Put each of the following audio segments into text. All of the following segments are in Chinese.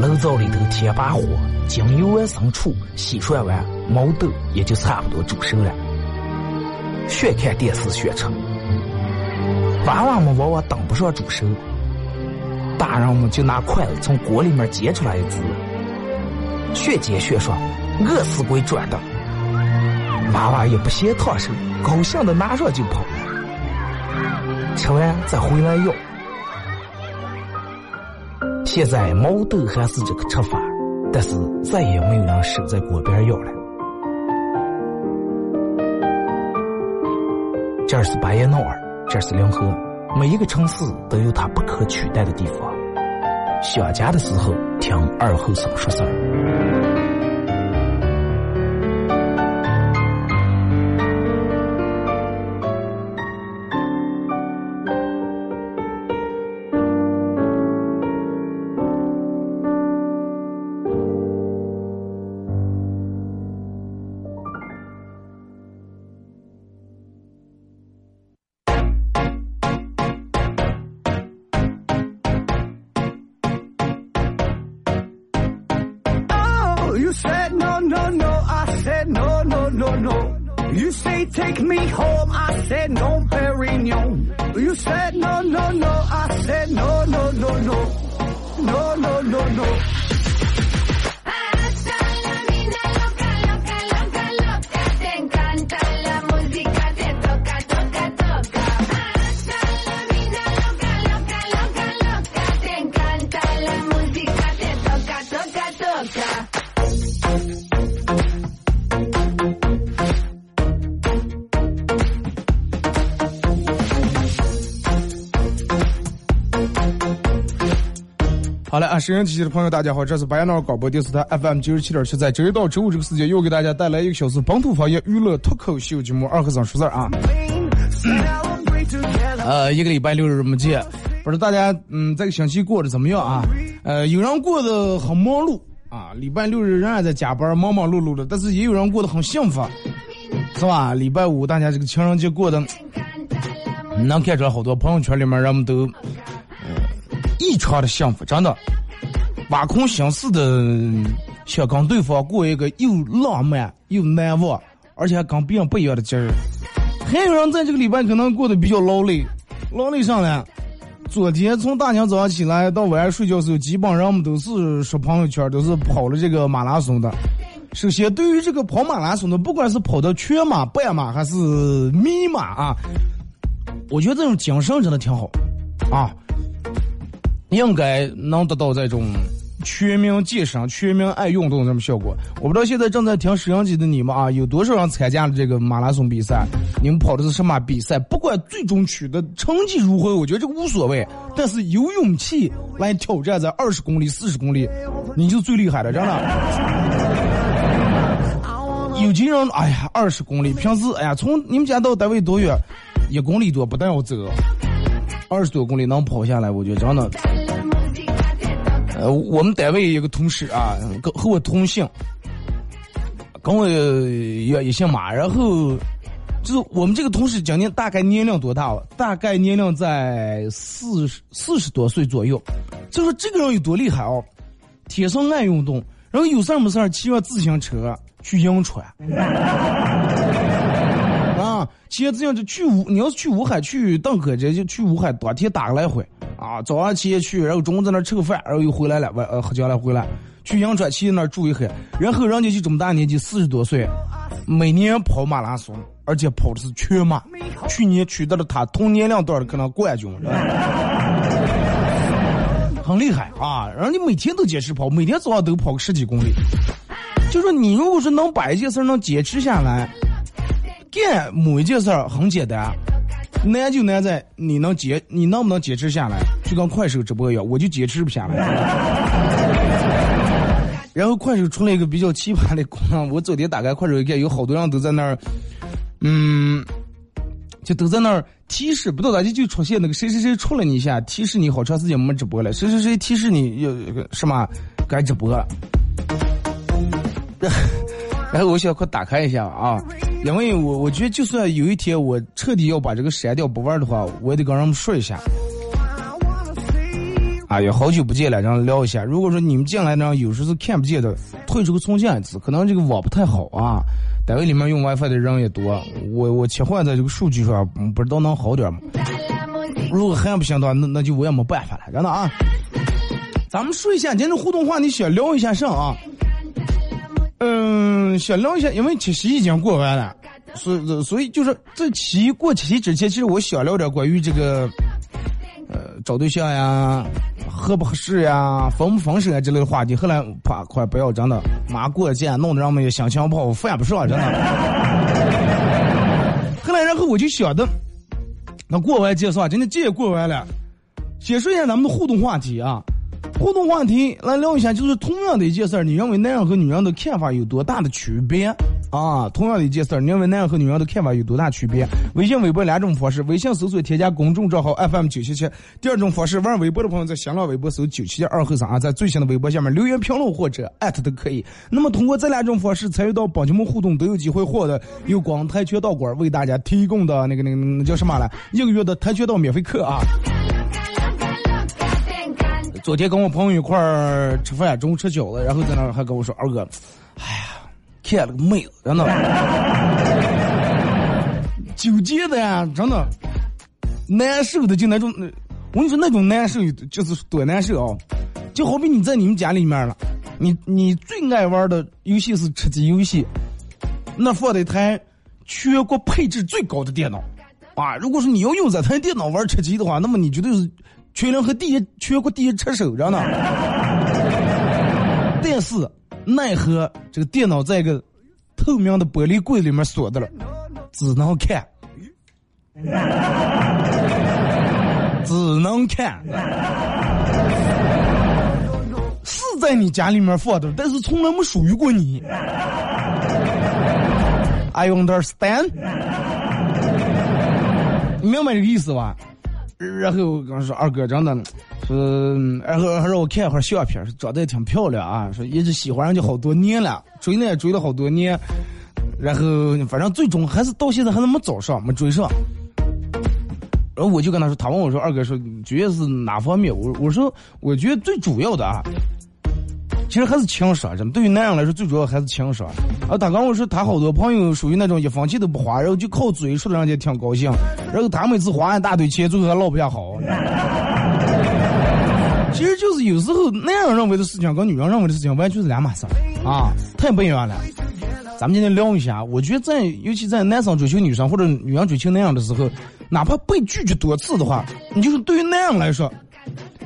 炉灶里头添把火，将油完生出，洗涮完，毛豆也就差不多煮熟了。学看电视学吃。娃娃们往往等不上煮熟，大人们就拿筷子从锅里面夹出来一只，学煎学涮，饿死鬼转的。娃娃也不嫌烫手，高兴的拿上就跑，吃完再回来要。现在毛豆还是这个吃法，但是再也没有人守在锅边要了。这儿是巴彦淖尔，这儿是临河，每一个城市都有它不可取代的地方。想家的时候，听二后生说事儿。好了啊，收音机前的朋友，大家好，这是白彦淖尔广播电视台 FM 九十七点七，在周一到周五这个时间，又给大家带来一个小时本土方言娱乐脱口秀节目《二和尚说事儿》啊。呃，一个礼拜六日没见，不知道大家嗯这个星期过得怎么样啊？呃，有人过得很忙碌啊，礼拜六日仍然在加班，忙忙碌碌的，但是也有人过得很幸福，是吧？礼拜五大家这个情人节过得，能看出来好多朋友圈里面人们都，呃，异常的幸福，真的，挖空心思的想跟对方过一个又浪漫又难忘，而且还跟别人不一样的节日。还有人在这个礼拜可能过得比较劳累，劳累上来。昨天从大娘早上起来到晚上睡觉时候，基本上我们都是刷朋友圈，都是跑了这个马拉松的。首先，对于这个跑马拉松的，不管是跑的全马、半马还是迷马啊，我觉得这种精神真的挺好啊，应该能得到这种全民健身、全民爱运动这种效果。我不知道现在正在听摄像机的你们啊，有多少人参加了这个马拉松比赛？你们跑的是什么比赛？不管最终取得成绩如何，我觉得这个无所谓。但是有勇气来挑战在二十公里、四十公里，你就最厉害了，真的。有些人，哎呀，二十公里，平时哎呀，从你们家到单位多远？一公里多，不但要走，二十多公里能跑下来，我觉得真的。呃，我们单位有个同事啊，跟和我同姓，跟我也也姓马，然后就是我们这个同事今年大概年龄多大了？大概年龄在四十四十多岁左右。就说这个人有多厉害哦，天生爱运动，然后有事儿没事儿骑上自行车去银川。啊，骑自行车去武，你要是去武汉去邓科这就去武汉当天打个来回啊，早上骑去，然后中午在那儿吃个饭，然后又回来了，晚呃喝酒了回来，去银川去那儿住一黑，然后人家就这么大年纪，四十多岁，每年跑马拉松，而且跑的是全马，去年取得了他同年龄段的可能冠军，很厉害啊！然后你每天都坚持跑，每天早上都跑个十几公里，就说你如果是能把一件事能坚持下来。干某一件事很简单，难就难在你能坚，你能不能坚持下来？就跟快手直播一样，我就坚持不下来。然后快手出了一个比较奇葩的功能，我昨天打开快手一看，有好多人都在那儿，嗯，就都在那儿提示，不知道咋就就出现那个谁谁谁出了你一下，提示你好长时间没直播了，谁谁谁提示你要什么该直播了。然后我想快打开一下啊。因为我我觉得，就算有一天我彻底要把这个删掉不玩的话，我也得跟人们说一下。哎呀，好久不见了，然后聊一下。如果说你们进来呢，有时候是看不见的，退出个重建一次，可能这个网不太好啊。单位里面用 WiFi 的人也多，我我切换在这个数据上，不知道能好点吗？如果还不行的话，那那就我也没办法了，真的啊。咱们说一下今天互动话，你想聊一下啥啊？嗯，想聊一下，因为七夕已经过完了，所以所以就是在七过七夕之前，其实我想聊点关于这个，呃，找对象呀，合不合适呀，分不分手啊之类的话题。后来，怕，快不要真的，妈过节弄得让我们也心情不好，饭不上，真的。后来，然后我就想的，那过完节算，今天节也过完了，先说一下咱们的互动话题啊。互动话题来聊一下，就是同样的一件事儿，你认为男人和女人的看法有多大的区别啊？同样的一件事儿，你认为男人和女人的看法有多大区别？微信、微博两种方式，微信搜索添加公众账号 FM 九七七。第二种方式，玩微博的朋友在新浪微博搜九七七二后三啊，在最新的微博下面留言评论或者艾特都可以。那么通过这两种方式参与到帮节目互动，都有机会获得由广泰拳道馆为大家提供的那个那个那叫什么来？一个月的跆拳道免费课啊！昨天跟我朋友一块儿吃饭，中午吃饺子，然后在那儿还跟我说：“二哥，哎呀，看了个妹子，真的，纠结的呀，真的难受的，就那种，我跟你说那种难受就是多难受啊！就好比你在你们家里面了，你你最爱玩的游戏是吃鸡游戏，那放的一台全国配置最高的电脑啊！如果说你要用这台电脑玩吃鸡的话，那么你绝对是。全联合第一，全国第一车手，着呢？但是奈何这个电脑在一个透明的玻璃柜里面锁着了，只能看，只能看，是在你家里面放的，但是从来没属于过你。I understand，明白这个意思吧？然后跟我说二哥真的，说然后还让我看一会儿相片，长得也挺漂亮啊，说一直喜欢人家好多年了，追呢也追了好多年，然后反正最终还是到现在还是没找上，没追上。然后我就跟他说，他问我说二哥说，觉得是哪方面？我我说我觉得最主要的啊。其实还是情商，真的。对于男人来说，最主要还是情商。啊，他刚我说他好多朋友属于那种一分钱都不花，然后就靠嘴说的让人家挺高兴，然后他每次花一大堆钱，最后还落不下好。其实就是有时候男人认为的事情跟女人认为的事情完全是两码事啊，太不一样了。咱们今天聊一下，我觉得在尤其在男生追求女生或者女人追求男人的时候，哪怕被拒绝多次的话，你就是对于男人来说。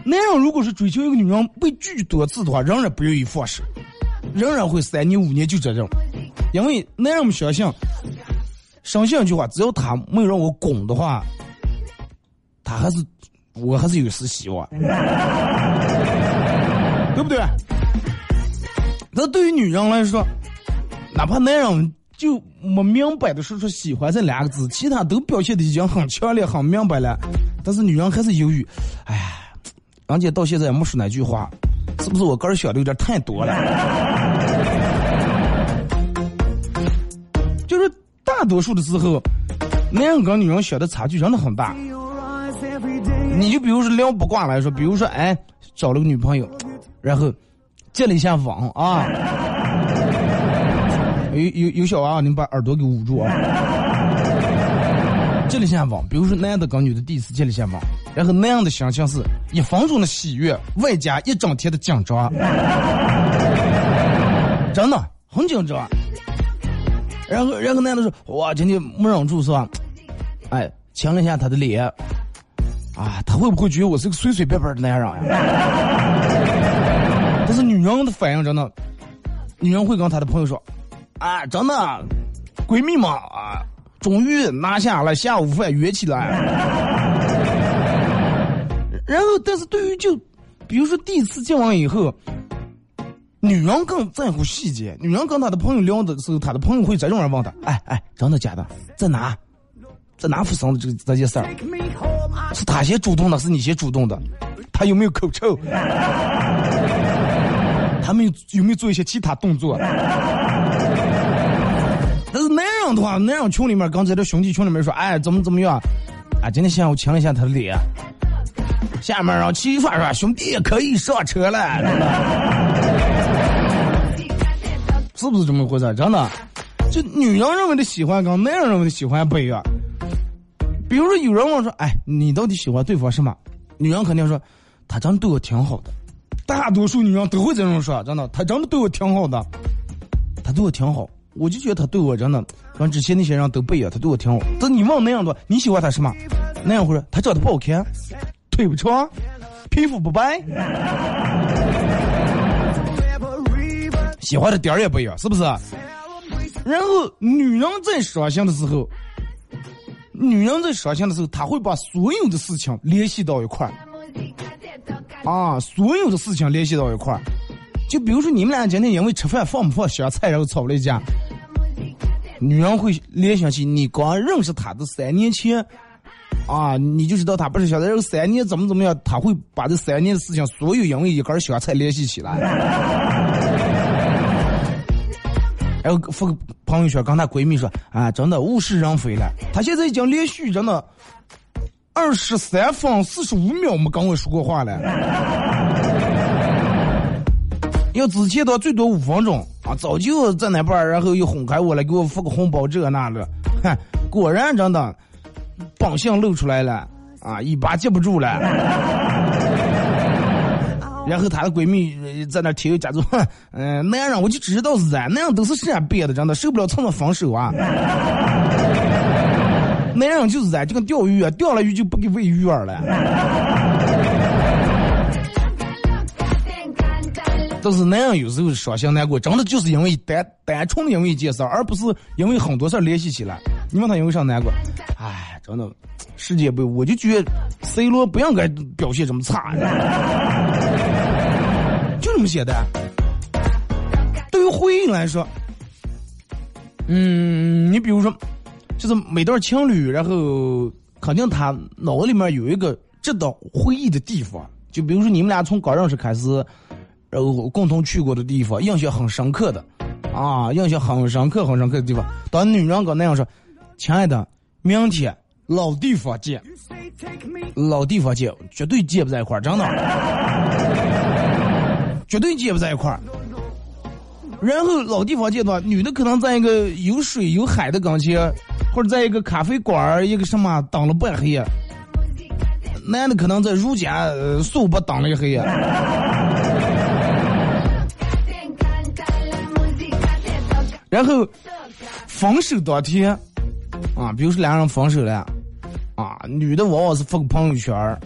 男人如果是追求一个女人被拒多次的话，仍然不愿意放手，仍然会三年五年就这种，因为男人们相信，相信一句话，只要他没有让我拱的话，他还是我还是有丝希望，对不对？那对于女人来说，哪怕男人就没明白的说出喜欢这两个字，其他都表现的已经很强烈、很明白了，但是女人还是犹豫，哎呀。人家到现在也没说那句话，是不是我个人想的有点太多了？就是大多数的时候，男人跟女人想的差距真的很大。你就比如说聊不挂来说，比如说哎找了个女朋友，然后接了一下网啊，有有有小娃娃，你们把耳朵给捂住啊。接了一下网，比如说男的跟女的第一次接了一下网，然后那样的心情是一分钟的喜悦，外加一整天的紧张，真的很紧张。然后，然后男的说：“哇，今天没忍住是吧？哎，亲了一下他的脸，啊，他会不会觉得我是个随随便便的男人呀？但是女人的反应真的，女人会跟她的朋友说：“啊，真的，闺蜜嘛啊，终于拿下了下午饭约起来。”然后，但是对于就，比如说第一次见完以后，女人更在乎细节。女人跟她的朋友聊的时候，她的朋友会这种人问她：“哎哎，真的假的？在哪？在哪发生的这这件事儿？”是他先主动的，是你先主动的？他有没有口臭？他们有有没有做一些其他动作？但是男人的话，男人群里面，刚才这兄弟群里面说，哎，怎么怎么样？啊，今天下午亲了一下他的脸。下面让齐刷刷兄弟可以上车了，是不是这么回事？真的，就女人认为的喜欢跟男人认为的喜欢不一样。比如说有人问说，哎，你到底喜欢对方什么？女人肯定说，他真的对我挺好的。大多数女人都会这种说，真的，他真的对我挺好的，他对我挺好，我就觉得他对我真的跟之前那些人都不一样，他对我挺好。但你问那样多，你喜欢他什么？那样会说他长得不好看，腿不长，皮肤不白，喜欢的点儿也不一样，是不是？然后女人在伤心的时候，女人在伤心的时候，她会把所有的事情联系到一块儿。啊，所有的事情联系到一块儿，就比如说你们俩今天因为吃饭放不放香菜，然后吵了一架，女人会联想起你刚认识她的三年前，啊，你就知道他不是香菜，然后三年怎么怎么样，他会把这三年的事情所有因为一根香菜联系起来，然后发个朋友圈跟她闺蜜说啊，真的物是人非了，她现在已经连续真的。二十三分四十五秒没跟我说过话了，要之前的最多五分钟啊，早就在那边，然后又哄开我了，给我发个红包这那的，哼，果然真的本性露出来了啊，一把接不住了。然后她的闺蜜呃在那贴又假装，哼，嗯、男人我就知道是咱男人都是善变的，真的受不了蹭蹭分手啊。男人就是这，就跟钓鱼啊，钓了鱼就不给喂鱼饵了。但是男人有时候伤心难过，真的就是因为单单纯的因为一件事，而不是因为很多事联系起来。你问他因为啥难过？哎，真的，世界杯我就觉得 C 罗不应该表现这么差，就这么简单。对于婚姻来说，嗯，你比如说。就是每对情侣，然后肯定他脑子里面有一个值得回忆的地方，就比如说你们俩从刚认识开始，然后共同去过的地方，印象很深刻的，啊，印象很深刻、很深刻的地方。当女人跟那样说：“亲爱的，明天老地方见，老地方见，绝对见不在一块儿，真的，绝对见不在一块儿。”然后老地方见的话，女的可能在一个有水有海的跟前，或者在一个咖啡馆儿一个什么等了半黑，男的可能在如家呃速八等了一黑。然后分手当天，啊，比如说两个人分手了，啊，女的往往是发个朋友圈儿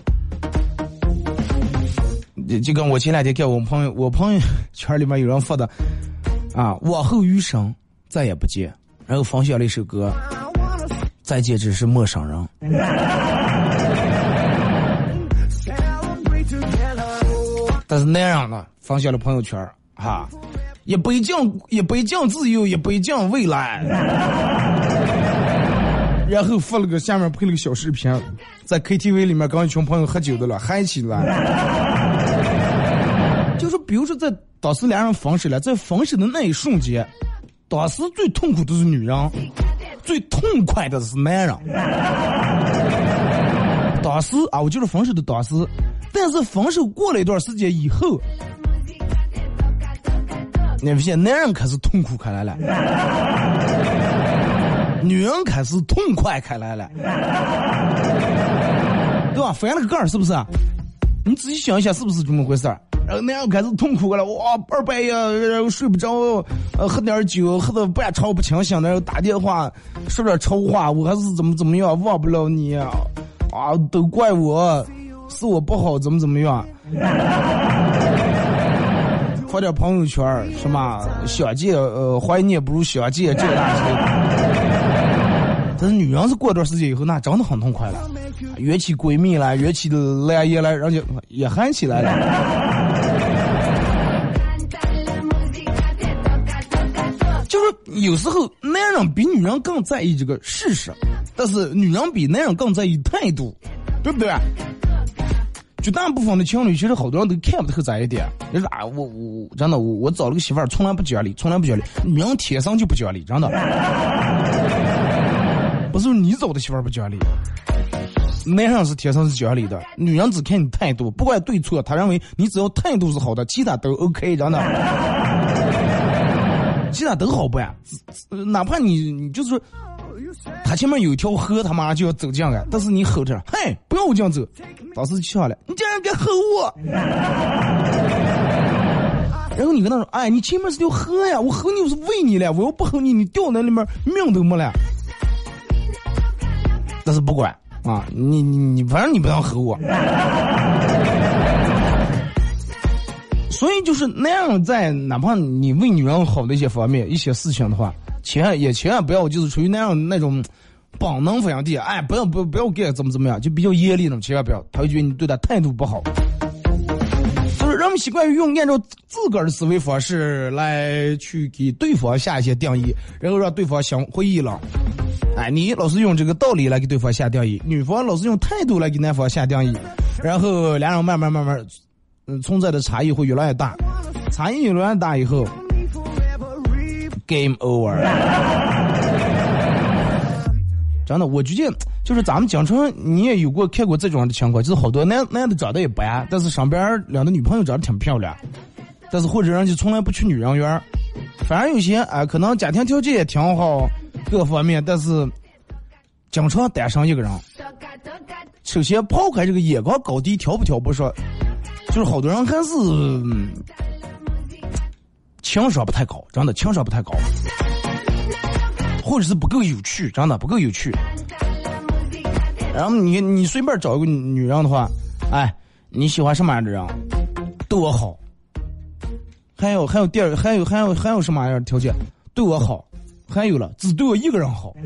就就跟我前两天看我朋友我朋友圈里面有人发的，啊，往后余生再也不见，然后分享了一首歌，再见只是陌生人。但是那样的分享了朋友圈儿哈，一定，也不一定自由，也不一定未来。然后发了个下面配了个小视频，在 KTV 里面跟一群朋友喝酒的了，嗨起来。就是比如说在当时两人分手了，在分手的那一瞬间，当时最痛苦的是女人，最痛快的是男人。当时啊，我就是分手的当时，但是分手过了一段时间以后，你发现男人开始痛苦开来了，女人开始痛快开来了，对吧？翻了个盖儿是不是？你仔细想一想，是不是这么回事儿？然后男人开始痛苦了，哇，二半夜然后睡不着，呃，喝点酒，喝的半朝不清醒的，然后打电话说点丑话，我还是怎么怎么样，忘不了你啊，啊，都怪我，是我不好，怎么怎么样。发点朋友圈儿什么想见呃怀念不如想见这那之类的。但是女人是过段时间以后，那真的很痛快了，约起闺蜜来，约起来也来，人家也喊起来了。就是有时候男人比女人更在意这个事实，但是女人比男人更在意态度，对不对？绝大部分的情侣，其实好多人都看不透这一点。就是啊，我我真的我我找了个媳妇儿，从来不讲理，从来不讲理。女人天生就不讲理，真的。不是你找的媳妇不讲理，男人是天生是讲理的，女人只看你态度，不管对错，他认为你只要态度是好的，其他都 OK，真的。其他都好办，哪怕你你就是说，他前面有一条河，他妈就要走进来，但是你吼着，嘿，不要我这样走，当时气下来，你竟然敢吼我！然后你跟他说，哎，你前面是条河呀，我吼你我是为你了，我要不吼你，你掉那里面命都没了。但是不管啊，你你你，反正你不要和我。所以就是那样，在哪怕你为女人好的一些方面、一些事情的话，千万也千万不要就是处于那样那种本能反应地，哎，不要不要不要给怎么怎么样，就比较严厉那种，千万不要，他会觉得你对他态度不好。就是人们习惯于用按照自个儿的思维方式来去给对方下一些定义，然后让对方心灰意冷。哎，你老是用这个道理来给对方下定义，女方老是用态度来给男方下定义，然后两人慢慢慢慢。嗯，存在的差异会越来越大，差异越来越大以后，game over。真的，我觉得就是咱们江城，你也有过看过这种的情况，就是好多男男的长得也不安，但是上边两个女朋友长得挺漂亮，但是或者人家从来不去女人缘，反而有些啊，可能家庭条件也挺好，各方面，但是经常单身一个人。首先抛开这个眼光高低挑不挑不说。就是好多人还是情商不太高，真的情商不太高，或者是不够有趣，真的不够有趣。然后你你随便找一个女人的话，哎，你喜欢什么样的人？对我好。还有还有第二还有还有还有什么样的条件？对我好。还有了，只对我一个人好。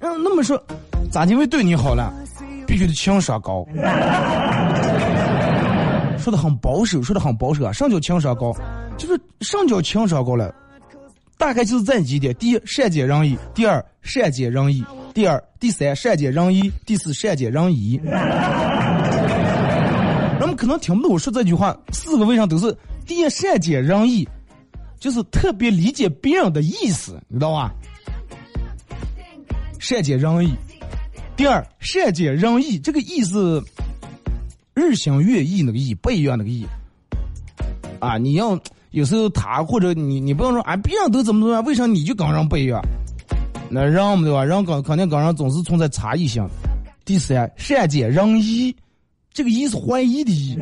嗯，那么说，咋就会对你好了？必须得情商高，说的很保守，说的很保守啊！上叫情商高，就是上叫情商高了，大概就是这几点：第一，善解人意；第二，善解人意；第二，第三，善解人意；第四，善解人意。人们可能听不懂我说这句话，四个为啥都是第一，善解人意，就是特别理解别人的意思，你知道吧？善解人意。第二，善解人意，这个意思，日新月异那个意不一样那个意。啊，你要有时候他或者你，你不要说啊，别人都怎么怎么样，为啥你就跟人不一样？那人嘛对吧？人跟肯定跟人总是存在差异性。第三，善解人意，这个意是怀疑的意。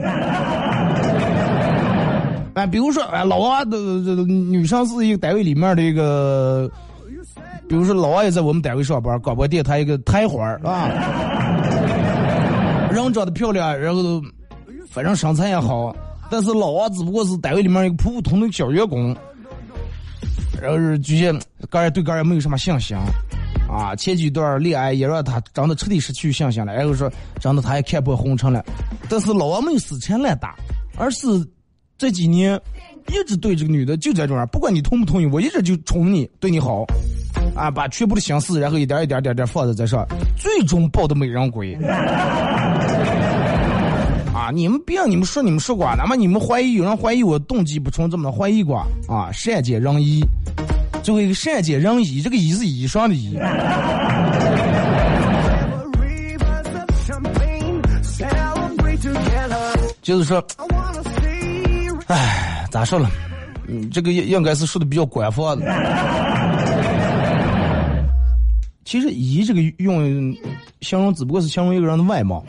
哎，比如说，哎，老王的女生是一个单位里面的一个。比如说，老王也在我们单位上班，广播电台一个台花儿啊，人长得漂亮，然后反正身材也好，但是老王只不过是单位里面一个普普通通的小员工，然后是觉得个人对个人没有什么信心啊。前几段恋爱也让他长得彻底失去信心了，然后说长得他也看破红尘了，但是老王没有死缠烂打，而是这几年一直对这个女的就在这儿，不管你同不同意，我一直就宠你，对你好。啊，把全部的心思，然后一点一点点点放在这上，最终抱的美人归。啊，你们别你们说你们说过，哪怕你们怀疑有人怀疑我动机不纯，怎么怀疑过啊？善解人意，最后一个善解人意，这个意是以上的衣。Rivers of champagne, celebrate together. 就是说，I wanna see 唉，咋说了？嗯，这个应应该是说的比较官方的。其实“仪”这个用形容只不过是形容一个人的外貌。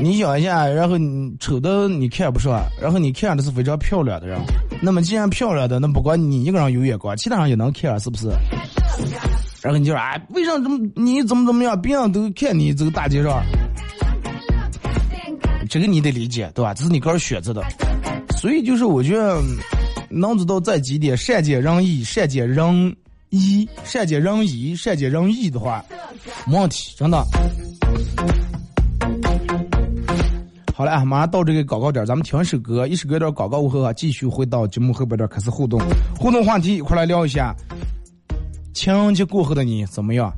你想一下，然后你丑的你看不上，然后你看的是非常漂亮的人，那么既然漂亮的，那不管你一个人有眼光，其他人也能看，是不是？然后你就说，哎，为啥这么你怎么怎么样，别人都看你这个大街上，这个你得理解，对吧？这是你个人选择的，所以就是我觉得能做到这几点，善解人意、善解人意、善解人意、善解人意的话，没问题，真的。好了，马上到这个广告点，咱们听首歌，一首歌点广告过后啊，继续回到节目后边点开始互动，互动话题快来聊一下，情人节过后的你怎么样？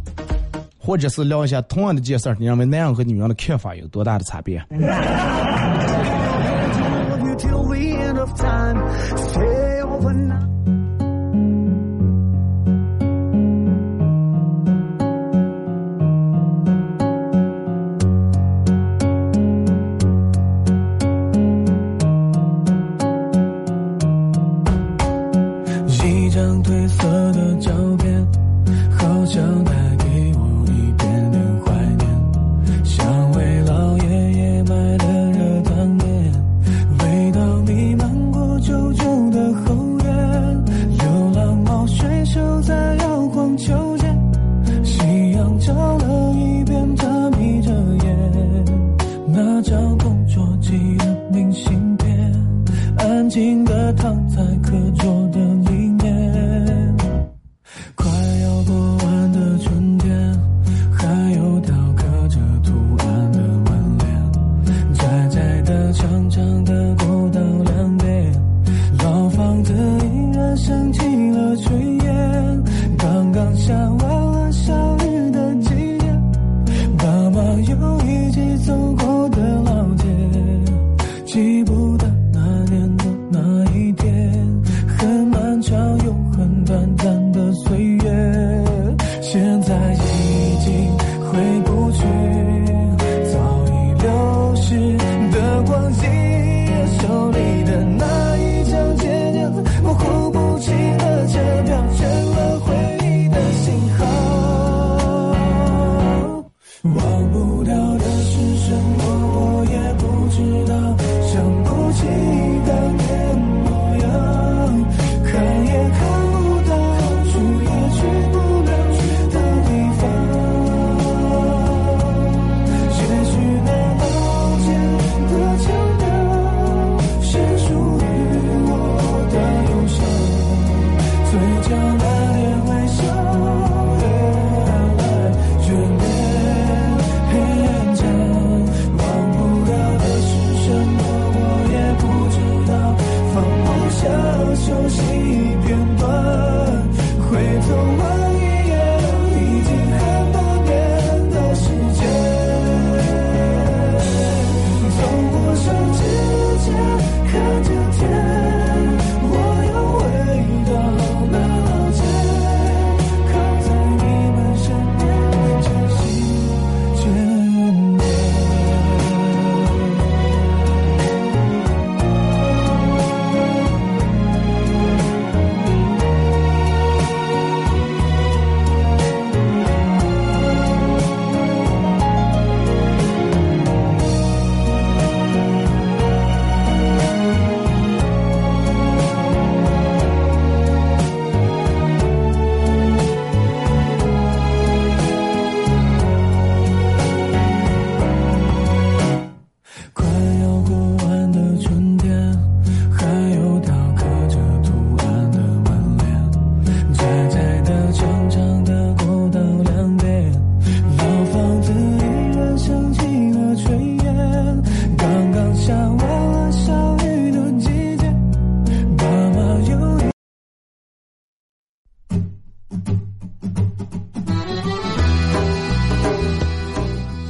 或者是聊一下同样的件事儿，你认为男人和女人的看法有多大的差别？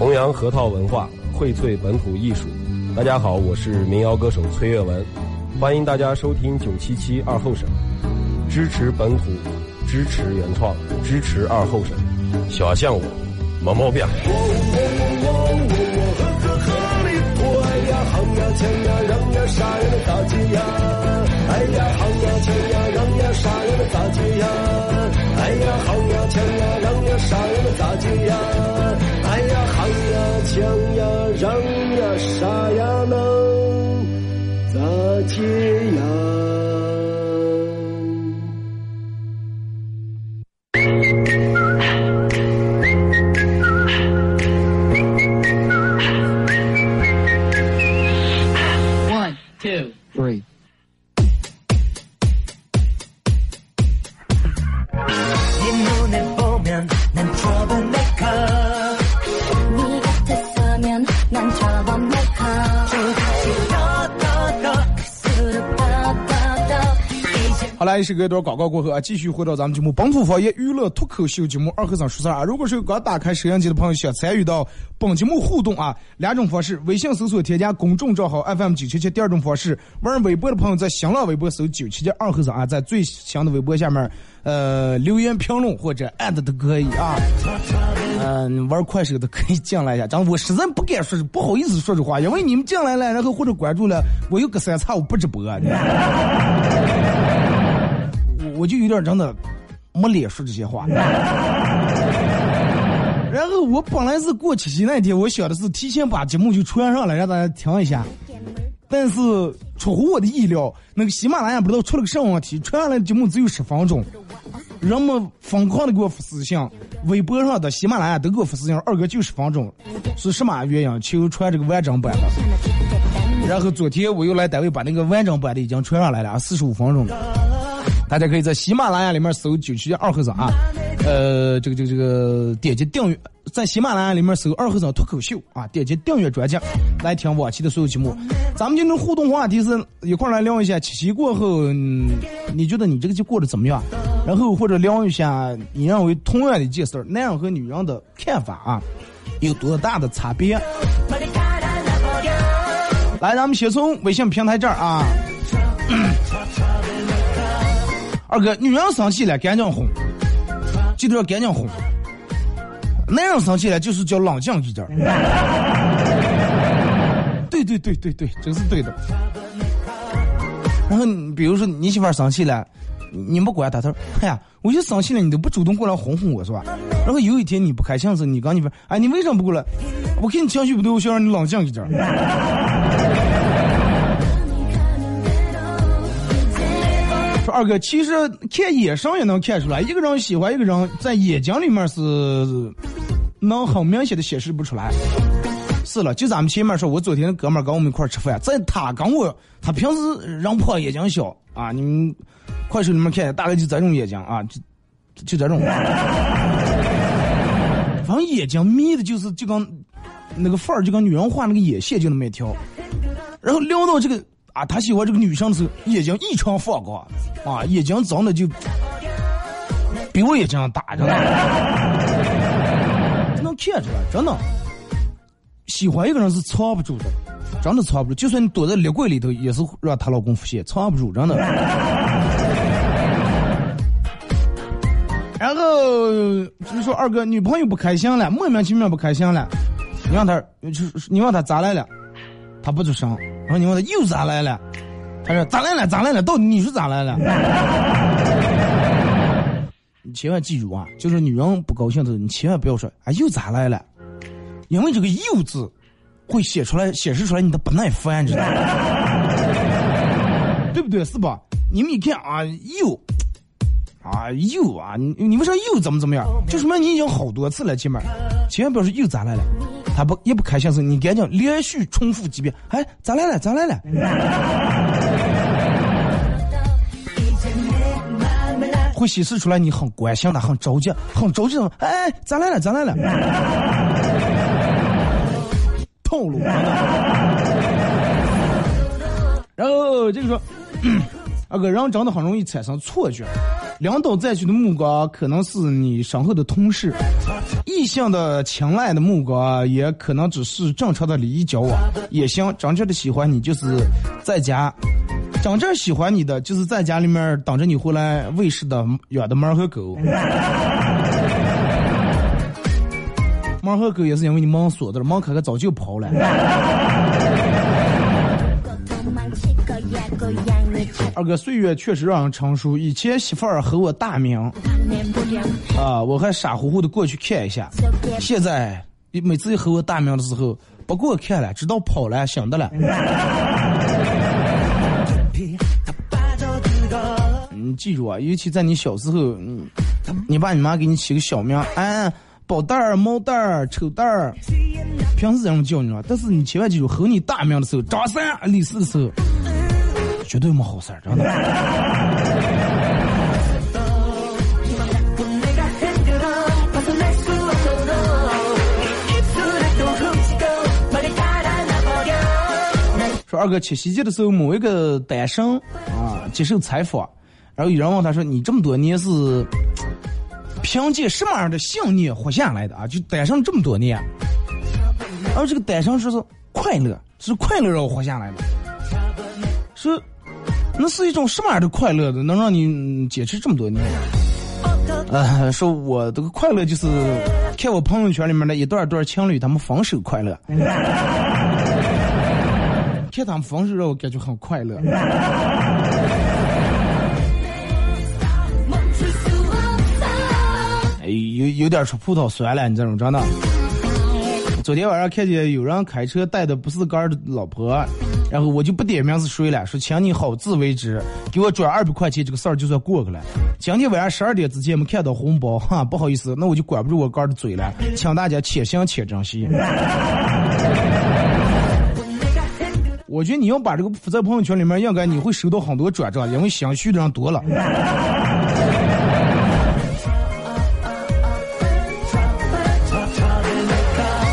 弘扬核桃文化，荟萃本土艺术。大家好，我是民谣歌手崔月文，欢迎大家收听九七七二后生。支持本土，支持原创，支持二后生。小象我，没毛病。哎呀，哎呀想呀，让呀，啥呀，能咋接呀？一首歌一段广告过后啊，继续回到咱们节目《本土方言娱乐脱口秀》节目二和尚说事儿啊。如果是刚打开摄像机的朋友，想参与到本节目互动啊，两种方式：微信搜索添加公众账号 FM 九七七；第二种方式，玩微博的朋友在新浪微博搜九七七二和尚啊，在最新的微博下面呃留言评论或者艾特都可以啊。嗯、玩快手的可以进来一下，咱我实在不敢说，不好意思说这话，因为你们进来了，然后或者关注了，我又隔三差五不直播、啊。我我就有点真的没脸说这些话。然后我本来是过七夕那天，我想的是提前把节目就传上来，让大家听一下。但是出乎我的意料，那个喜马拉雅不知道出了个什么问题，传上来的节目只有十分钟，人们疯狂的给我发私信，微博上的、喜马拉雅都给我发私信，二哥就十分钟，是什么原因？求传这个完整版的。然后昨天我又来单位把那个完整版的已经传上来了，四十五分钟的。大家可以在喜马拉雅里面搜九七二和尚啊，呃，这个这个这个点击订阅，在喜马拉雅里面搜二和尚脱口秀啊，点击订阅专辑来听往期的所有节目。咱们今天互动话题是一块来聊一下七夕过后，你觉得你这个节过得怎么样？然后或者聊一下你认为同样的一件事，男人和女人的看法啊，有多大的差别？来，咱们先从微信平台这儿啊。二哥，女人生气了赶紧哄，记得要赶紧哄。男人生气了就是叫冷静一点。对对对对对，这是对的。然后比如说你媳妇生气了，你不管她，她说：“哎呀，我就生气了，你都不主动过来哄哄我是吧？”然后有一天你不开心的时候，你跟你说：“哎，你为什么不过来？我看你情绪不对，我想让你冷静一点说二哥，其实看眼神也能看出来，一个人喜欢一个人，在眼睛里面是能很明显的显示不出来。是了，就咱们前面说，我昨天哥们跟我们一块吃饭，在他跟我，他平时人胖眼睛小啊，你们快手里面看，大概就这种眼睛啊，就就这种，反正眼睛眯的，就是就跟那个范儿，就跟女人画那个眼线就那么一条。然后聊到这个啊，他喜欢这个女生的时候，眼睛异常放光啊，眼睛长得就比我眼睛大着呢，能看出来，真的。喜欢一个人是藏不住的，真的藏不住。就算你躲在立柜里头，也是让她老公发现，藏不住，真的。然后就是说，二哥女朋友不开心了，莫名其妙不开心了，你让她就是你问她咋来了，她不吱声。然后你问他又咋来了，他说咋来了咋来了，到底你是咋来了？你千万记住啊，就是女人不高兴的时候，你千万不要说啊又咋来了。因为这个“又”字会写出来、显示出来你的不耐烦，知道吗？对不对？是吧？你们一看啊，又啊又啊，你你们说又怎么怎么样？就说明你已经好多次了，姐妹，千万不要说又咋来了。他不也不开心时，你赶紧连续重复几遍，哎，咋来了？咋来了？会显示出来你很关心他，很着急，很着急。哎，咋来了？咋来了？套路。然后这个说，二哥人真的很容易产生错觉，领导再去的目光可能是你身后的同事，异性的青睐的目光也可能只是正常的礼仪交往，也行。真正的喜欢你就是在家真正喜欢你的，就是在家里面等着你回来喂食的养的猫和狗。猫和狗也是因为你门锁着了，门开开早就跑了。二哥，岁月确实让人成熟。以前媳妇儿和我大名啊，我还傻乎乎的过去看一下。现在你每次一和我大名的时候，不给我看了，直到跑了，想的了。你记住啊，尤其在你小时候，你爸你妈给你起个小名，哎，宝蛋儿、猫蛋儿、丑蛋儿，平时这么叫你了。但是你千万记住，吼你大名的时候，张三、李四的时候，绝对没好事儿，真的。说二哥七夕节的时候，某一个单身啊接受采访，然后有人问他说：“你这么多年是凭借什么样的信念活下来的啊？就单身这么多年。”而这个单身说是快乐，是快乐让我活下来的。说那是一种什么样的快乐呢，能让你坚持这么多年？呃，说我这个快乐就是看我朋友圈里面的一对儿对儿情侣他们分手快乐。看他们分手让我感觉很快乐。哎，有有点出葡萄酸了，你这种真的。昨天晚上看见有人开车带的不是杆儿的老婆，然后我就不点名是谁了，说请你好自为之，给我转二百块钱，这个事儿就算过去了。今天晚上十二点之前没看到红包，哈，不好意思，那我就管不住我哥的嘴了，请大家且行且珍惜。我觉得你要把这个发在朋友圈里面，应该你会收到很多转账，因为想续的人多了。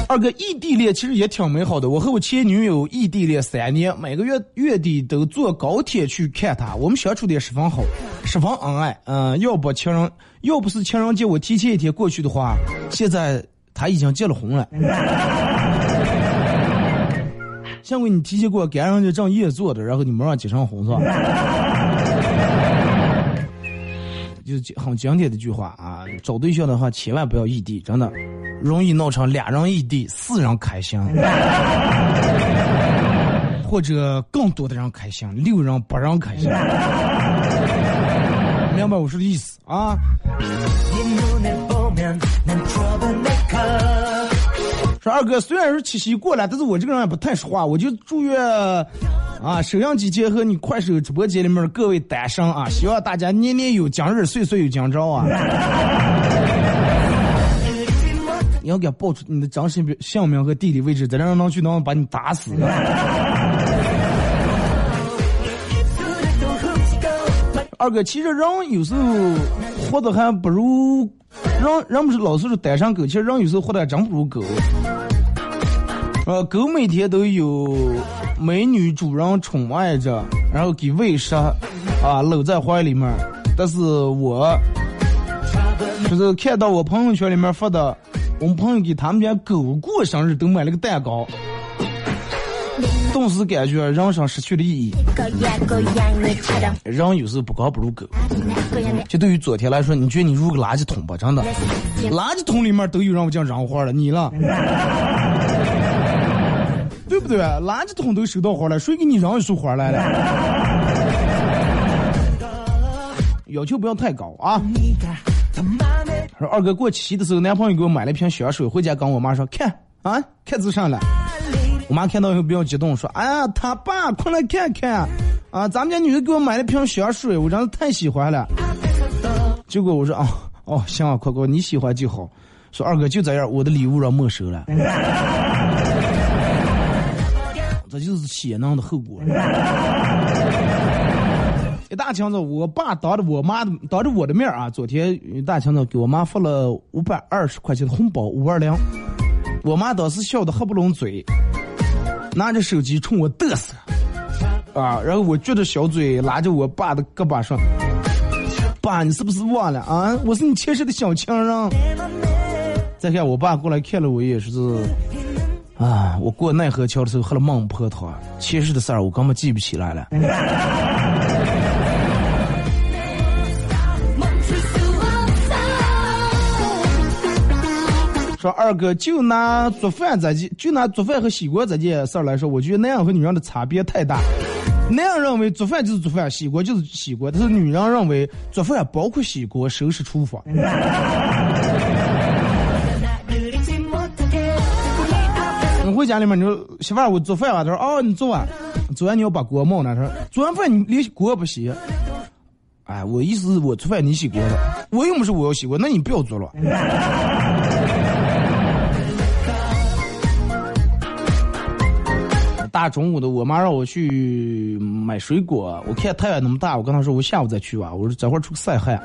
二哥，异地恋其实也挺美好的。我和我前女友异地恋三年，每个月月底都坐高铁去看她。我们相处的也十分好，十分恩爱。嗯，要不情人，要不是情人节我提前一天过去的话，现在她已经结了婚了。上回你提前过，赶上就正夜做的，然后你没让结成婚是吧？就是很经典的一句话啊，找对象的话千万不要异地，真的容易闹成俩人异地，四人开心，或者更多的人开心，六人八人开心，明白我说的意思啊？说二哥，虽然是七夕过了，但是我这个人也不太说话，我就祝愿啊收音机姐和你快手直播间里面的各位单身啊，希望大家年年有今日，岁岁有今朝啊！你要给报出你的真实姓名和地理位置，再让人能去能把你打死。二哥，其实人有时候活得还不如人，人不是老是说单身狗，其实人有时候活得还真不如狗。呃，狗每天都有美女主人宠爱着，然后给喂食，啊，搂在怀里面。但是我就是看到我朋友圈里面发的，我们朋友给他们家狗过生日都买了个蛋糕，顿时感觉人生失去了意义。人有时候不高不如狗。就对于昨天来说，你觉得你入个垃圾桶吧？真的，垃圾桶里面都有让我讲扔花了，你了。对不对？垃圾桶都收到花了，谁给你扔一束花来了？要求不要太高啊！说二哥过七的时候，男朋友给我买了一瓶香水，回家跟我妈说：“看啊，看字上了。”我妈看到以后比较激动，说：“哎呀，他爸，快来看看啊！咱们家女的给我买了瓶香水，我真是太喜欢了。”结果我说：“哦哦，行啊，快快你喜欢就好。”说二哥就这样，我的礼物让没收了。这就是血囊的后果。一大清早，我爸当着我妈的当着我的面啊，昨天一大清早给我妈发了五百二十块钱的红包，五二零。我妈当时笑得合不拢嘴，拿着手机冲我嘚瑟啊，然后我撅着小嘴拉着我爸的胳膊说：“爸，你是不是忘了啊？我是你前世的小情人。”再看我爸过来看了我一眼，说是。啊，我过奈何桥的时候喝了孟婆汤，前世的事儿我根本记不起来了。二哥，就拿做饭这件，就拿做饭和洗锅这件事儿来说，我觉得男人和女人的差别太大。男人认为做饭就是做饭，洗锅就是洗锅，但是女人认为做饭包括洗锅、收拾厨房。你回家里面，你说媳妇儿，我做饭啊，他说哦，你做啊，做完你要把锅冒那，他说做完饭你连锅不洗。哎，我意思是我做饭你洗锅了，我又不是我要洗锅，那你不要做了。大中午的，我妈让我去买水果，我看太阳那么大，我跟她说我下午再去吧，我说这会儿出去晒汗。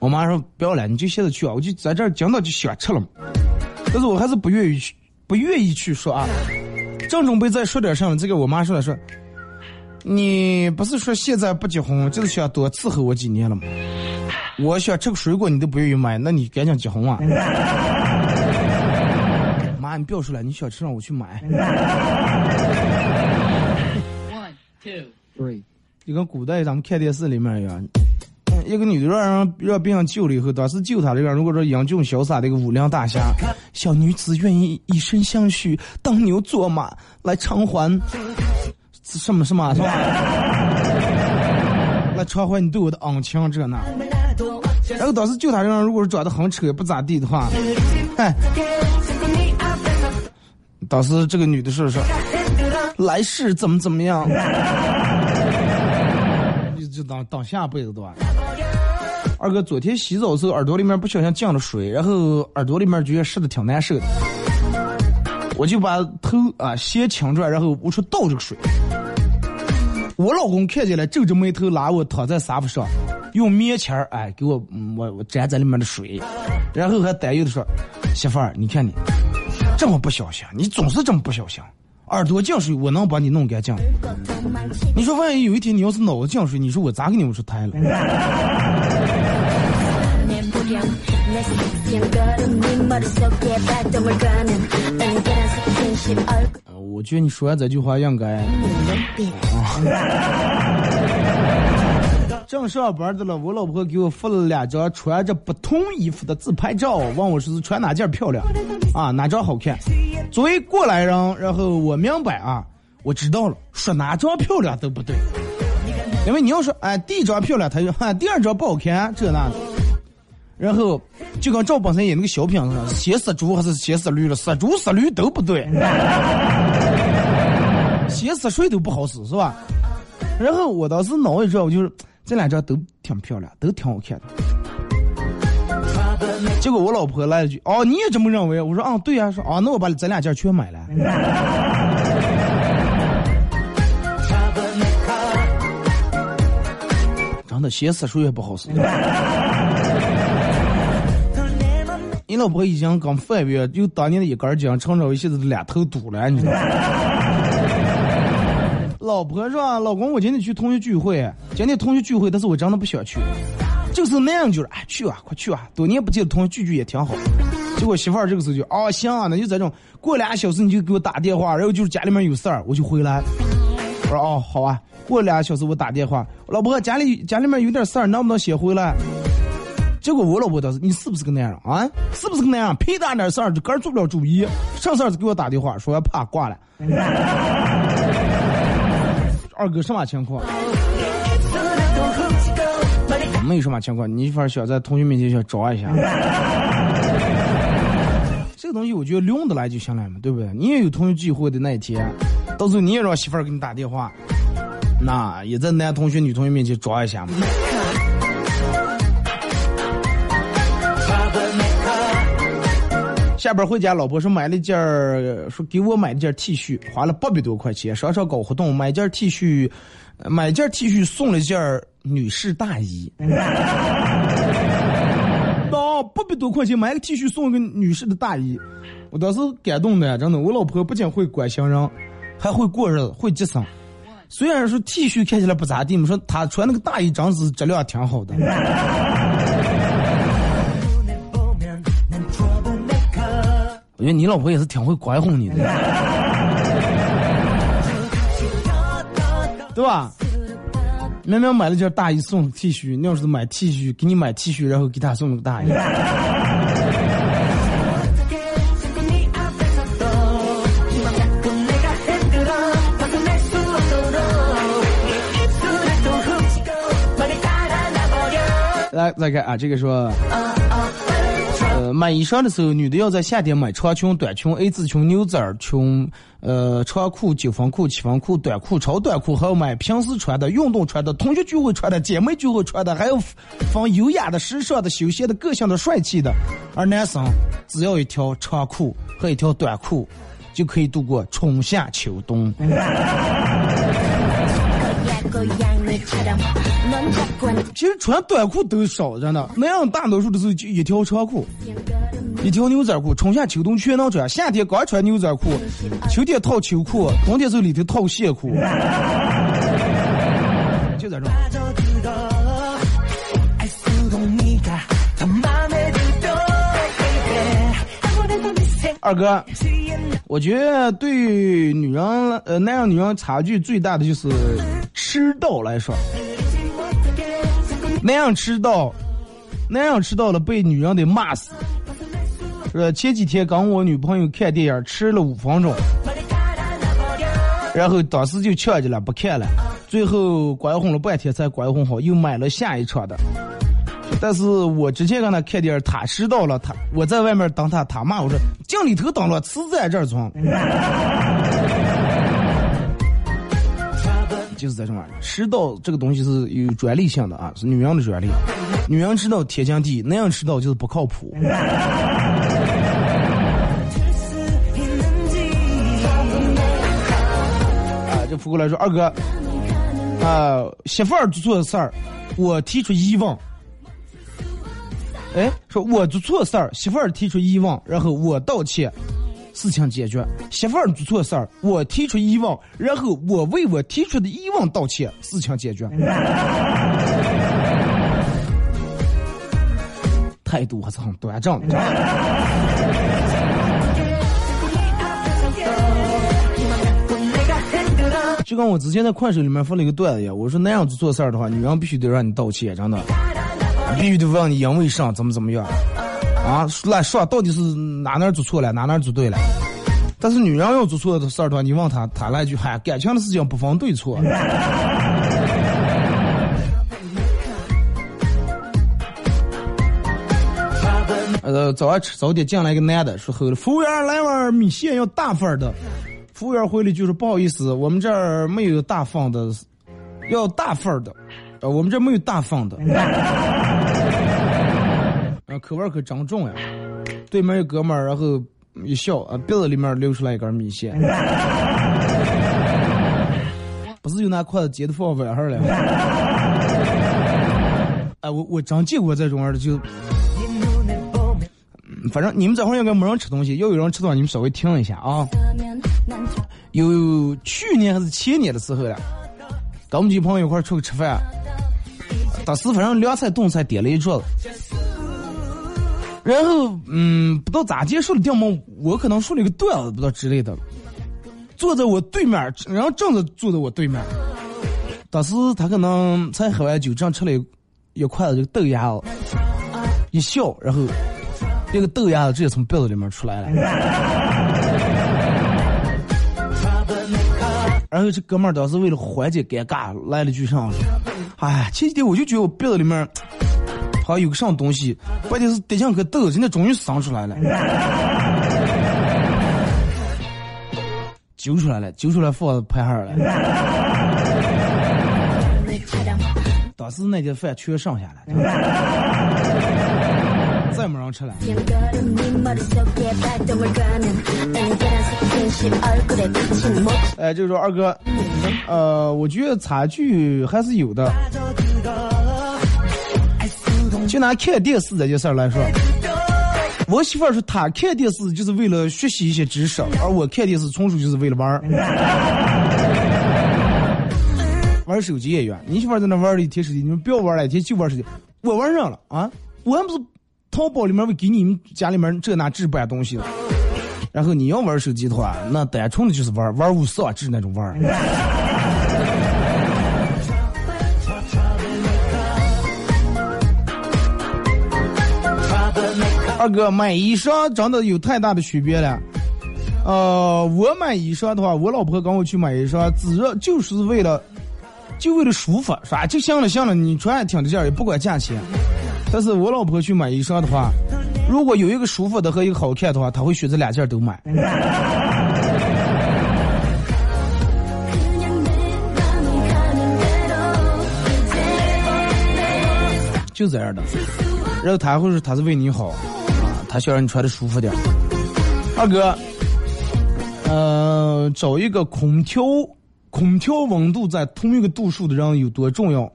我妈说不要了，你就现在去啊，我就在这儿讲到就想吃了嘛，但是我还是不愿意去，不愿意去说啊。正准备再说点什么，这个我妈说了说，你不是说现在不结婚，就是想多伺候我几年了吗？我想吃个水果你都不愿意买，那你赶紧结婚啊！妈，你不要说了，你想吃让我去买。就跟古代咱们看电视里面一样，一个女的让人让别人救了以后，当时救她这个，如果说英俊潇洒的一个武梁大侠，小女子愿意以身相许，当牛做马来偿还什么什么是吧？来偿还你对我的恩情这那。然后当时救他这个人，如果是长得很丑也不咋地的话，哎，当时这个女的说说，来世怎么怎么样，就就当当下辈子对吧？二哥昨天洗澡的时候，耳朵里面不小心进了水，然后耳朵里面觉得湿的挺难受的，我就把头啊先抢出来，然后我说倒这个水。我老公看见了，皱着眉头拉我躺在沙发上，用棉签儿哎给我我我沾在里面的水，然后还担忧的说：“媳妇儿，你看你这么不小心，你总是这么不小心，耳朵进水我能把你弄干净。你说万一有一天你要是脑子进水，你说我咋给你们出台了？”我觉得你说完这句话应该。正上班的了，我老婆给我发了两张穿着不同衣服的自拍照，问我说是穿哪件漂亮，啊哪张好看。作为过来人，然后我明白啊，我知道了，说哪张漂亮都不对，因为你要说哎第一张漂亮，他就哈第二张不好看这那的，然后就跟赵本山演那个小品似的，先死猪还是先死驴了，死猪死驴都不对。先死谁都不好使是吧？然后我当时脑一转，我就是这两张都挺漂亮，都挺好看的。结果我老婆来了句：“哦，你也这么认为？”我说：“啊，对呀。”说：“啊，那我把咱俩件全买了。”真的，先死谁也不好使。你老婆已经刚翻越，就当年的一根筋，成着现在两头堵了，你知道吗？老婆说：“老公，我今天去同学聚会，今天同学聚会，但是我真的不想去。这个时候那样就是，哎，去啊，快去啊！多年不见的同学聚聚也挺好。结果媳妇儿这个时候就，哦，行啊，那就这种，过俩小时你就给我打电话，然后就是家里面有事儿，我就回来。我说哦，好啊，过俩小时我打电话，老婆家里家里面有点事儿，能不能先回来？结果我老婆当时，你是不是个男人啊？是不是个男人？屁大点事儿就个人做不了主意，上事儿就给我打电话说要怕挂了。二哥什么情况？没有什么情况，你一会儿想在同学面前想装一下。这个东西我觉得用得来就行了嘛，对不对？你也有同学聚会的那一天，到时候你也让媳妇儿给你打电话，那也在男同学、女同学面前装一下嘛。下班回家，老婆说买了件，说给我买了件 T 恤，花了八百多块钱。商场搞活动，买件 T 恤，买件 T 恤送了件女士大衣。哦，八百多块钱买个 T 恤送一个女士的大衣，我当时感动的，真的。我老婆不仅会管闲人，还会过日子，会节省。虽然说 T 恤看起来不咋地，我说她穿那个大衣真是质量挺好的。觉得你老婆也是挺会拐哄你的，对吧？明明买了件大衣送 T 恤，你要是买 T 恤，给你买 T 恤，然后给他送了个大衣。来，再看啊，这个说，呃，买衣裳的时候，女的要在夏天买长裙、短裙、A 字裙、牛仔裙，呃，长裤、九分裤、七分裤、短裤、超短裤，还要买平时穿的、运动穿的、同学聚会穿的、姐妹聚会穿的，还有分优雅的、时尚的、休闲的、个性的、帅气的。而男生只要一条长裤和一条短裤，就可以度过春夏秋冬。其实穿短裤都少着呢，那样大多数的时候就一条长裤，一条牛仔裤，春夏秋冬全能穿。夏天光穿牛仔裤，秋天套秋裤，冬天时候里头套线裤，就在这种。二哥，我觉得对女人呃男人女人差距最大的就是迟到来说，男人迟到，男人迟到了被女人得骂死。是前几天跟我女朋友看电影，迟了五分钟，然后当时就呛起来不看了，最后关哄了半天才关哄好，又买了下一场的。但是我之前跟他看点，他迟到了，他我在外面等他，他骂我说进里头等了，迟在这儿装。就是在这玩意儿，迟到这个东西是有专利性的啊，是女人的专利。女人迟到天经地义，男人迟到就是不靠谱。啊，这扶过来说二哥，啊，媳妇儿做错的事儿，我提出疑问。哎，说我做错事儿，媳妇儿提出疑问，然后我道歉，事情解决。媳妇儿做错事儿，我提出疑问，然后我为我提出的疑问道歉，事情解决。态度还是很端正的。就跟我之前在快手里面发了一个段子一样，我说那样做事儿的话，女人必须得让你道歉，真的。必须得问你因为啥，怎么怎么样，啊，来说到底是哪哪做错了，哪哪做对了。但是女人要做错的事儿的话，你问她，她来句嗨，感情的事情不分对错。呃，早上吃早点进来一个男的，说服务员来碗米线要大份的。服务员回来就是不好意思，我们这儿没有大份的，要大份的。呃，我们这没有大份的，口味可真重呀！对面有哥们儿，然后一笑，啊，鼻子里面流出来一根米线，不是有拿筷子接的放碗上了？哎，我我真见过这种样的，就，反正你们这会儿应该没人吃东西，要有人吃的话，你们稍微听一下啊。有去年还是前年的时候了，跟我们几朋友一块儿出去吃饭。当时反正凉菜冻菜点了一桌子，然后嗯，不知道咋结束了，掉么我可能说了一个段子，不知道之类的。坐在我对面，然后正着坐在我对面。当时他可能才喝完酒，正吃了一一筷子这个豆芽子，一笑，然后那个豆芽子直接从鼻子里面出来了。然后这哥们当时为了缓解尴尬，来了句上。哎，前几天我就觉得我鼻子里面好像有个什么东西，关键是得像颗豆，现在终于生出来了，揪出来了，揪出来放盘上了。当时那点饭全剩下了，再没人吃了。哎，就是说二哥，呃，我觉得差距还是有的。就拿看电视这件事儿来说，我媳妇儿说她看电视就是为了学习一些知识，而我看电视纯属就是为了玩儿。玩手机也一样，你媳妇儿在那玩了一天手机，你们不要玩了，一天就玩手机。我玩上了啊，我还不是淘宝里面会给你们家里面这那置办东西的。然后你要玩手机的话，那单纯的就是玩玩无双制那种玩儿二哥买衣裳真的有太大的区别了。呃，我买衣裳的话，我老婆跟我去买衣裳，只要就是为了，就为了舒服，是吧？就行了行了，你穿也挺得劲，也不管价钱。但是我老婆去买衣裳的话，如果有一个舒服的和一个好看的话，她会选择两件都买。就这样的，然后他会说他是为你好，他想让你穿的舒服点。二哥，呃，找一个空调空调温度在同一个度数的人有多重要？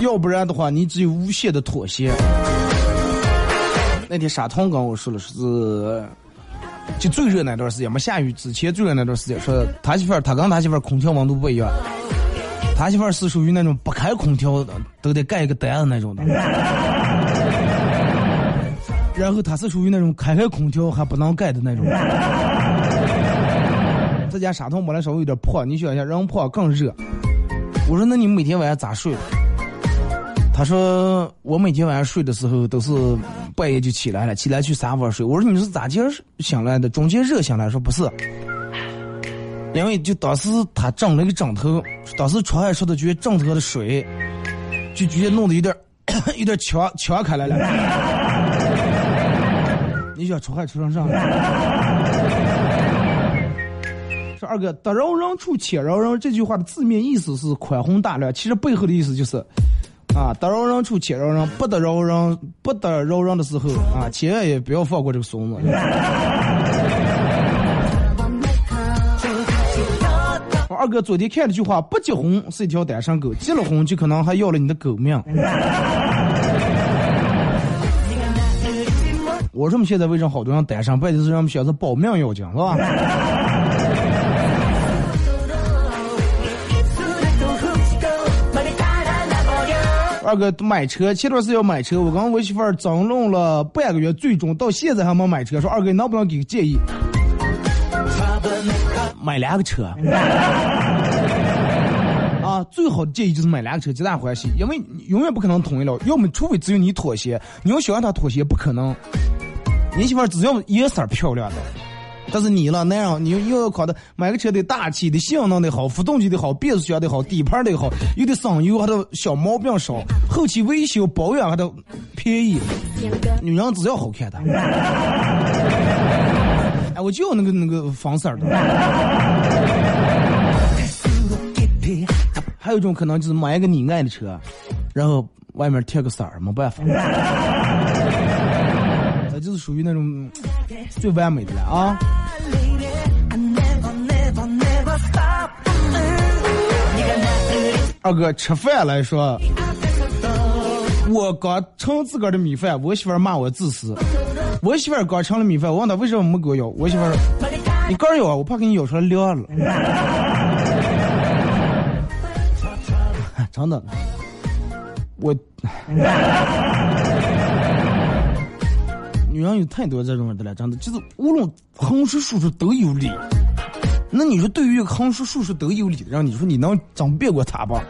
要不然的话，你只有无限的妥协。那天沙彤跟我说了，是就最热那段时间，没下雨之前最热那段时间，说他媳妇儿他跟他媳妇儿空调温度不一样。他媳妇儿是属于那种不开空调的都得盖一个单子那种的，然后他是属于那种开开空调还不能盖的那种。这家沙桶本来稍微有点破，你想一下，人破更热。我说那你每天晚上咋睡？他说我每天晚上睡的时候都是半夜就起来了，起来去沙发睡。我说你是咋接醒来的？中间热醒来？说不是。因为就当时他整了一个枕头，当时床上说的觉得枕头的水，就直接弄得有点 有点呛呛开来了。你想出海出成啥？说二哥，得饶人处且饶人这句话的字面意思是宽宏大量，其实背后的意思就是，啊，得饶人处且饶人，不得饶人不得饶人的时候啊，千万也不要放过这个孙子。二哥昨天看了句话，不结婚是一条单身狗，结了婚就可能还要了你的狗命。我说我们现在为什么好多人单身，不就是让我们选择保命要紧，是吧？二哥买车，前段时间要买车，我跟我媳妇儿争论了半个月，最终到现在还没买车。说二哥，能不能给个建议？买两个车。啊，最好的建议就是买两个车，皆大欢喜，因为永远不可能统一了，要么除非只有你妥协，你要想让他妥协，不可能。你媳妇儿只要颜色漂亮的，但是你了那样，你又要考的买个车得大气的，性能得好，发动机得好，变速箱得好，底盘得好，又得省油，还得小毛病少，后期维修保养还得便宜。女人只要好看的。哎，我就要那个那个黄色的。还有一种可能就是买一个你爱的车，然后外面贴个色儿，没办法。属于那种最完美的了啊！二哥吃饭来说，我刚盛自个儿的米饭，我媳妇儿骂我自私。我媳妇儿刚盛了米饭，我问她为什么没给我舀，我媳妇儿说：“你刚舀啊，我怕给你舀出来凉了。”真的，我。女人有太多这种的了，真的就是无论横竖竖竖都有理。那你说对于横竖竖竖都有理的人，你说你能争辩过他吧？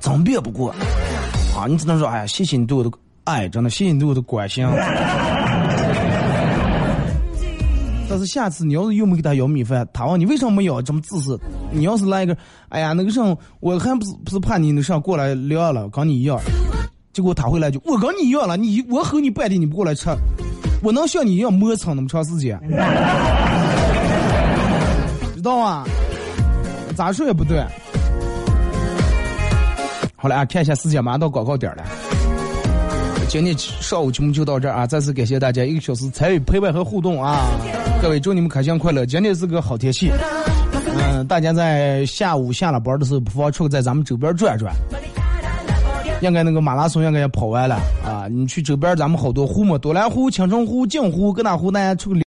争辩不过啊！你只能说哎呀，谢谢你对我的爱，真的谢谢你对我的关心。但是下次你要是又没给他舀米饭，他问你为什么没舀，这么自私？你要是来一个，哎呀，那个候我还不是不是怕你那啥过来聊了，跟你一样。结果他回来就我跟你一样了，你我吼你半天你不过来吃，我能像你一样磨蹭那么长时间？知道吗？咋说也不对。好了啊，看一下时间，马上到广告点了。今天上午节目就到这儿啊！再次感谢大家一个小时参与陪伴和互动啊！各位祝你们开心快乐！今天是个好天气，嗯，大家在下午下了班的时候，不妨出去在咱们周边转转。应该那个马拉松应该也跑完了啊！你去周边咱们好多湖嘛，多兰湖、青城湖、镜湖、各大湖，大家出个。